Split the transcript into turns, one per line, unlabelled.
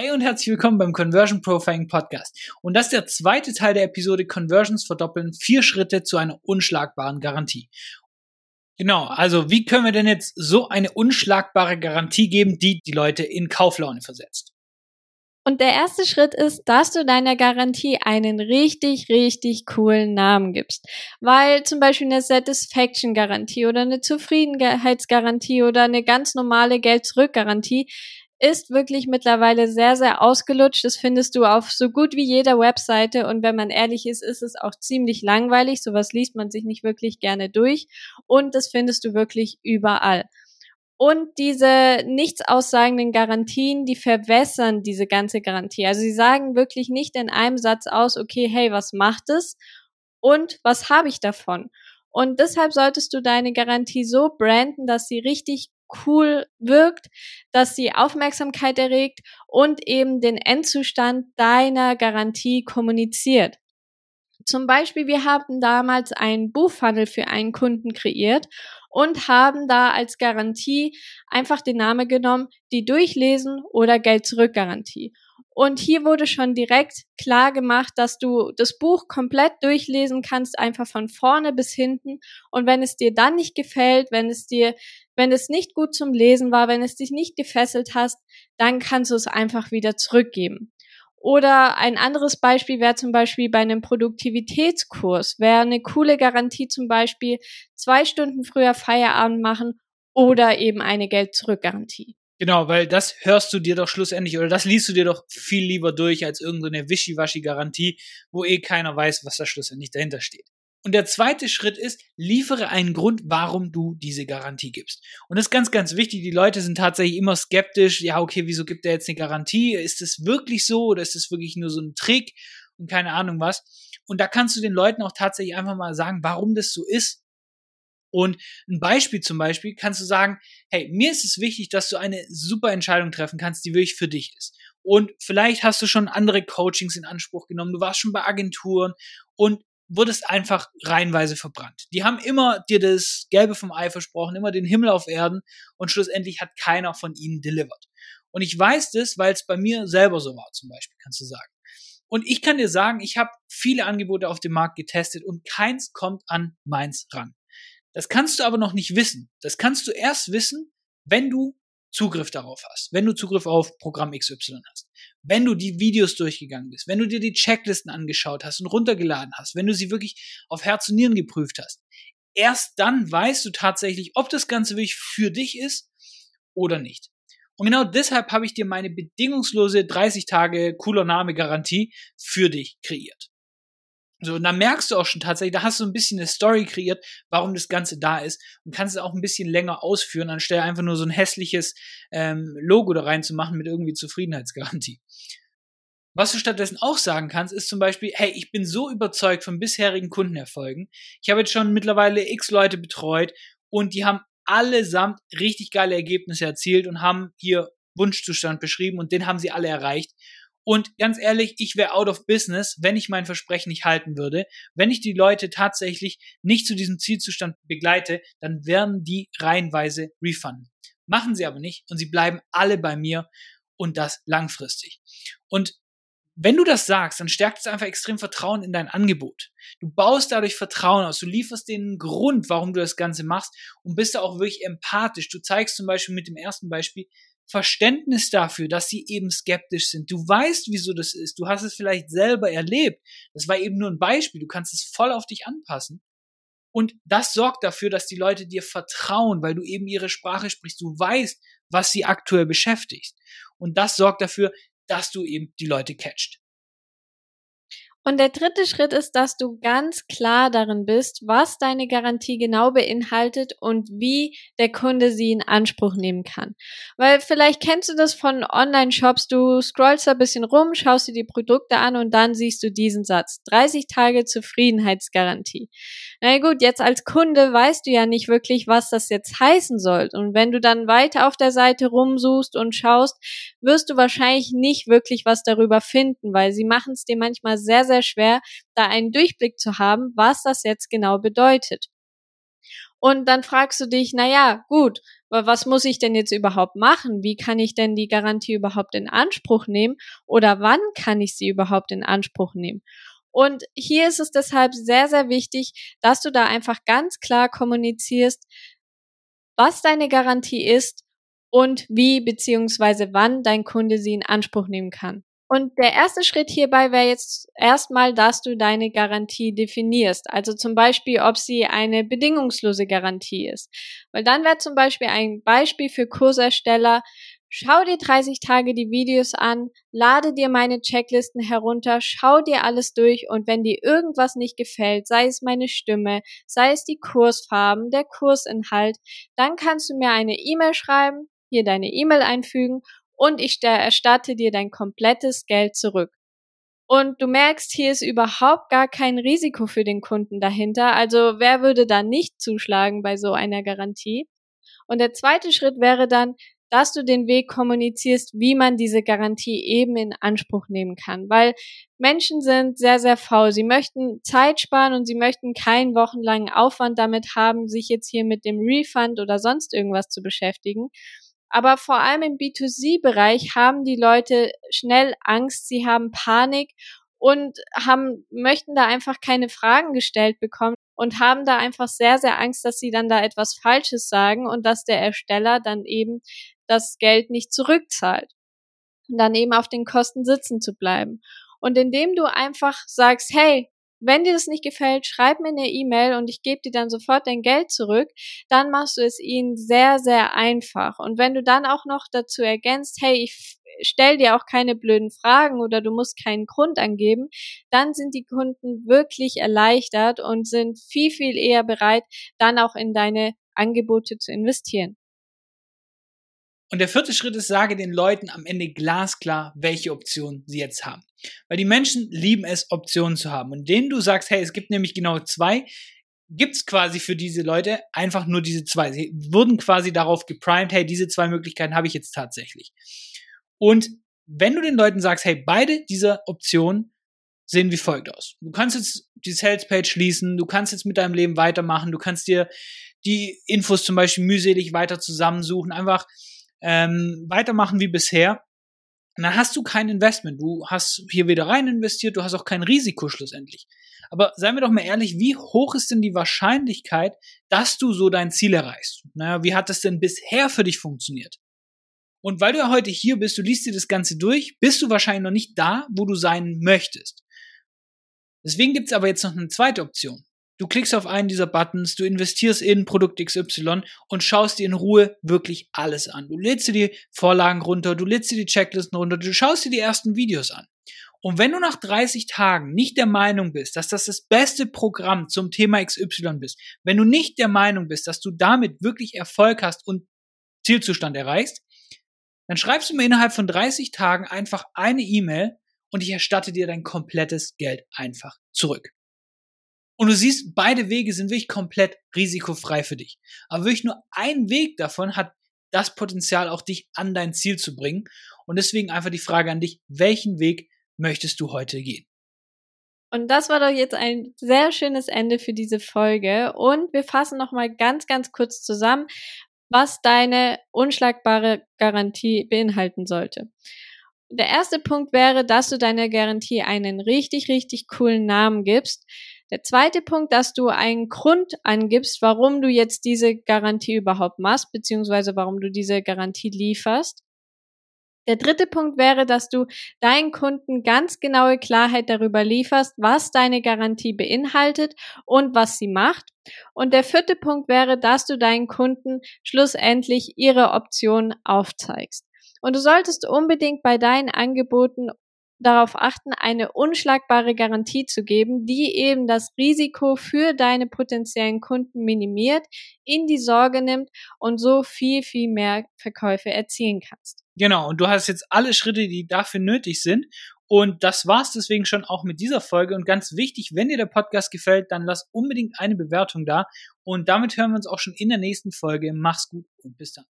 Hey und herzlich willkommen beim Conversion Profiling Podcast. Und das ist der zweite Teil der Episode Conversions verdoppeln, vier Schritte zu einer unschlagbaren Garantie. Genau, also wie können wir denn jetzt so eine unschlagbare Garantie geben, die die Leute in Kauflaune versetzt?
Und der erste Schritt ist, dass du deiner Garantie einen richtig, richtig coolen Namen gibst. Weil zum Beispiel eine Satisfaction-Garantie oder eine Zufriedenheitsgarantie oder eine ganz normale Geld-Zurück-Garantie ist wirklich mittlerweile sehr, sehr ausgelutscht. Das findest du auf so gut wie jeder Webseite. Und wenn man ehrlich ist, ist es auch ziemlich langweilig. Sowas liest man sich nicht wirklich gerne durch. Und das findest du wirklich überall. Und diese nichts aussagenden Garantien, die verwässern diese ganze Garantie. Also sie sagen wirklich nicht in einem Satz aus, okay, hey, was macht es? Und was habe ich davon? Und deshalb solltest du deine Garantie so branden, dass sie richtig cool wirkt, dass sie Aufmerksamkeit erregt und eben den Endzustand deiner Garantie kommuniziert. Zum Beispiel, wir haben damals einen Buchfunnel für einen Kunden kreiert und haben da als Garantie einfach den Namen genommen, die Durchlesen oder Geld zurück Garantie. Und hier wurde schon direkt klar gemacht, dass du das Buch komplett durchlesen kannst, einfach von vorne bis hinten. Und wenn es dir dann nicht gefällt, wenn es dir, wenn es nicht gut zum Lesen war, wenn es dich nicht gefesselt hast, dann kannst du es einfach wieder zurückgeben. Oder ein anderes Beispiel wäre zum Beispiel bei einem Produktivitätskurs, wäre eine coole Garantie zum Beispiel zwei Stunden früher Feierabend machen oder eben eine Geld-Zurück-Garantie.
Genau, weil das hörst du dir doch schlussendlich oder das liest du dir doch viel lieber durch als irgendeine Wischiwaschi-Garantie, wo eh keiner weiß, was da schlussendlich dahinter steht. Und der zweite Schritt ist, liefere einen Grund, warum du diese Garantie gibst. Und das ist ganz, ganz wichtig. Die Leute sind tatsächlich immer skeptisch. Ja, okay, wieso gibt er jetzt eine Garantie? Ist es wirklich so oder ist es wirklich nur so ein Trick und keine Ahnung was? Und da kannst du den Leuten auch tatsächlich einfach mal sagen, warum das so ist und ein Beispiel zum Beispiel kannst du sagen, hey, mir ist es wichtig, dass du eine super Entscheidung treffen kannst, die wirklich für dich ist. Und vielleicht hast du schon andere Coachings in Anspruch genommen, du warst schon bei Agenturen und wurdest einfach reihenweise verbrannt. Die haben immer dir das Gelbe vom Ei versprochen, immer den Himmel auf Erden und schlussendlich hat keiner von ihnen delivered. Und ich weiß das, weil es bei mir selber so war, zum Beispiel, kannst du sagen. Und ich kann dir sagen, ich habe viele Angebote auf dem Markt getestet und keins kommt an meins ran. Das kannst du aber noch nicht wissen. Das kannst du erst wissen, wenn du Zugriff darauf hast, wenn du Zugriff auf Programm XY hast, wenn du die Videos durchgegangen bist, wenn du dir die Checklisten angeschaut hast und runtergeladen hast, wenn du sie wirklich auf Herz und Nieren geprüft hast. Erst dann weißt du tatsächlich, ob das Ganze wirklich für dich ist oder nicht. Und genau deshalb habe ich dir meine bedingungslose 30 Tage cooler Name Garantie für dich kreiert. So, und da merkst du auch schon tatsächlich, da hast du ein bisschen eine Story kreiert, warum das Ganze da ist und kannst es auch ein bisschen länger ausführen, anstelle einfach nur so ein hässliches ähm, Logo da reinzumachen mit irgendwie Zufriedenheitsgarantie. Was du stattdessen auch sagen kannst, ist zum Beispiel, hey, ich bin so überzeugt von bisherigen Kundenerfolgen. Ich habe jetzt schon mittlerweile x Leute betreut und die haben allesamt richtig geile Ergebnisse erzielt und haben hier Wunschzustand beschrieben und den haben sie alle erreicht. Und ganz ehrlich, ich wäre out of business, wenn ich mein Versprechen nicht halten würde. Wenn ich die Leute tatsächlich nicht zu diesem Zielzustand begleite, dann werden die reihenweise refunden. Machen sie aber nicht und sie bleiben alle bei mir und das langfristig. Und wenn du das sagst, dann stärkt es einfach extrem Vertrauen in dein Angebot. Du baust dadurch Vertrauen aus. Du lieferst den Grund, warum du das Ganze machst und bist da auch wirklich empathisch. Du zeigst zum Beispiel mit dem ersten Beispiel, Verständnis dafür, dass sie eben skeptisch sind. Du weißt, wieso das ist. Du hast es vielleicht selber erlebt. Das war eben nur ein Beispiel. Du kannst es voll auf dich anpassen. Und das sorgt dafür, dass die Leute dir vertrauen, weil du eben ihre Sprache sprichst. Du weißt, was sie aktuell beschäftigt. Und das sorgt dafür, dass du eben die Leute catcht.
Und der dritte Schritt ist, dass du ganz klar darin bist, was deine Garantie genau beinhaltet und wie der Kunde sie in Anspruch nehmen kann. Weil vielleicht kennst du das von Online-Shops, du scrollst ein bisschen rum, schaust dir die Produkte an und dann siehst du diesen Satz. 30 Tage Zufriedenheitsgarantie. Na gut, jetzt als Kunde weißt du ja nicht wirklich, was das jetzt heißen soll. Und wenn du dann weiter auf der Seite rumsuchst und schaust, wirst du wahrscheinlich nicht wirklich was darüber finden, weil sie machen es dir manchmal sehr, sehr schwer, da einen Durchblick zu haben, was das jetzt genau bedeutet. Und dann fragst du dich, na ja, gut, was muss ich denn jetzt überhaupt machen? Wie kann ich denn die Garantie überhaupt in Anspruch nehmen? Oder wann kann ich sie überhaupt in Anspruch nehmen? Und hier ist es deshalb sehr, sehr wichtig, dass du da einfach ganz klar kommunizierst, was deine Garantie ist und wie beziehungsweise wann dein Kunde sie in Anspruch nehmen kann. Und der erste Schritt hierbei wäre jetzt erstmal, dass du deine Garantie definierst. Also zum Beispiel, ob sie eine bedingungslose Garantie ist. Weil dann wäre zum Beispiel ein Beispiel für Kursersteller, Schau dir 30 Tage die Videos an, lade dir meine Checklisten herunter, schau dir alles durch und wenn dir irgendwas nicht gefällt, sei es meine Stimme, sei es die Kursfarben, der Kursinhalt, dann kannst du mir eine E-Mail schreiben, hier deine E-Mail einfügen und ich erstatte dir dein komplettes Geld zurück. Und du merkst, hier ist überhaupt gar kein Risiko für den Kunden dahinter. Also wer würde da nicht zuschlagen bei so einer Garantie? Und der zweite Schritt wäre dann, dass du den Weg kommunizierst, wie man diese Garantie eben in Anspruch nehmen kann. Weil Menschen sind sehr, sehr faul. Sie möchten Zeit sparen und sie möchten keinen wochenlangen Aufwand damit haben, sich jetzt hier mit dem Refund oder sonst irgendwas zu beschäftigen. Aber vor allem im B2C-Bereich haben die Leute schnell Angst, sie haben Panik und haben, möchten da einfach keine Fragen gestellt bekommen und haben da einfach sehr, sehr Angst, dass sie dann da etwas Falsches sagen und dass der Ersteller dann eben das Geld nicht zurückzahlt. Und dann eben auf den Kosten sitzen zu bleiben. Und indem du einfach sagst, hey, wenn dir das nicht gefällt, schreib mir eine E-Mail und ich gebe dir dann sofort dein Geld zurück. Dann machst du es ihnen sehr, sehr einfach. Und wenn du dann auch noch dazu ergänzt, hey, ich stell dir auch keine blöden Fragen oder du musst keinen Grund angeben, dann sind die Kunden wirklich erleichtert und sind viel, viel eher bereit, dann auch in deine Angebote zu investieren.
Und der vierte Schritt ist, sage den Leuten am Ende glasklar, welche Optionen sie jetzt haben. Weil die Menschen lieben es, Optionen zu haben. Und denen du sagst, hey, es gibt nämlich genau zwei, gibt's quasi für diese Leute einfach nur diese zwei. Sie wurden quasi darauf geprimed, hey, diese zwei Möglichkeiten habe ich jetzt tatsächlich. Und wenn du den Leuten sagst, hey, beide dieser Optionen sehen wie folgt aus. Du kannst jetzt die Sales Page schließen, du kannst jetzt mit deinem Leben weitermachen, du kannst dir die Infos zum Beispiel mühselig weiter zusammensuchen, einfach ähm, weitermachen wie bisher, dann hast du kein Investment. Du hast hier wieder rein investiert, du hast auch kein Risiko schlussendlich. Aber seien wir doch mal ehrlich, wie hoch ist denn die Wahrscheinlichkeit, dass du so dein Ziel erreichst? Naja, wie hat das denn bisher für dich funktioniert? Und weil du ja heute hier bist, du liest dir das Ganze durch, bist du wahrscheinlich noch nicht da, wo du sein möchtest. Deswegen gibt's aber jetzt noch eine zweite Option. Du klickst auf einen dieser Buttons, du investierst in Produkt XY und schaust dir in Ruhe wirklich alles an. Du lädst dir die Vorlagen runter, du lädst dir die Checklisten runter, du schaust dir die ersten Videos an. Und wenn du nach 30 Tagen nicht der Meinung bist, dass das das beste Programm zum Thema XY bist, wenn du nicht der Meinung bist, dass du damit wirklich Erfolg hast und Zielzustand erreichst, dann schreibst du mir innerhalb von 30 Tagen einfach eine E-Mail und ich erstatte dir dein komplettes Geld einfach zurück. Und du siehst, beide Wege sind wirklich komplett risikofrei für dich. Aber wirklich nur ein Weg davon hat das Potenzial, auch dich an dein Ziel zu bringen. Und deswegen einfach die Frage an dich, welchen Weg möchtest du heute gehen?
Und das war doch jetzt ein sehr schönes Ende für diese Folge. Und wir fassen nochmal ganz, ganz kurz zusammen, was deine unschlagbare Garantie beinhalten sollte. Der erste Punkt wäre, dass du deiner Garantie einen richtig, richtig coolen Namen gibst. Der zweite Punkt, dass du einen Grund angibst, warum du jetzt diese Garantie überhaupt machst, beziehungsweise warum du diese Garantie lieferst. Der dritte Punkt wäre, dass du deinen Kunden ganz genaue Klarheit darüber lieferst, was deine Garantie beinhaltet und was sie macht. Und der vierte Punkt wäre, dass du deinen Kunden schlussendlich ihre Optionen aufzeigst. Und du solltest unbedingt bei deinen Angeboten darauf achten, eine unschlagbare Garantie zu geben, die eben das Risiko für deine potenziellen Kunden minimiert, in die Sorge nimmt und so viel, viel mehr Verkäufe erzielen kannst.
Genau, und du hast jetzt alle Schritte, die dafür nötig sind. Und das war's deswegen schon auch mit dieser Folge. Und ganz wichtig, wenn dir der Podcast gefällt, dann lass unbedingt eine Bewertung da. Und damit hören wir uns auch schon in der nächsten Folge. Mach's gut und bis dann.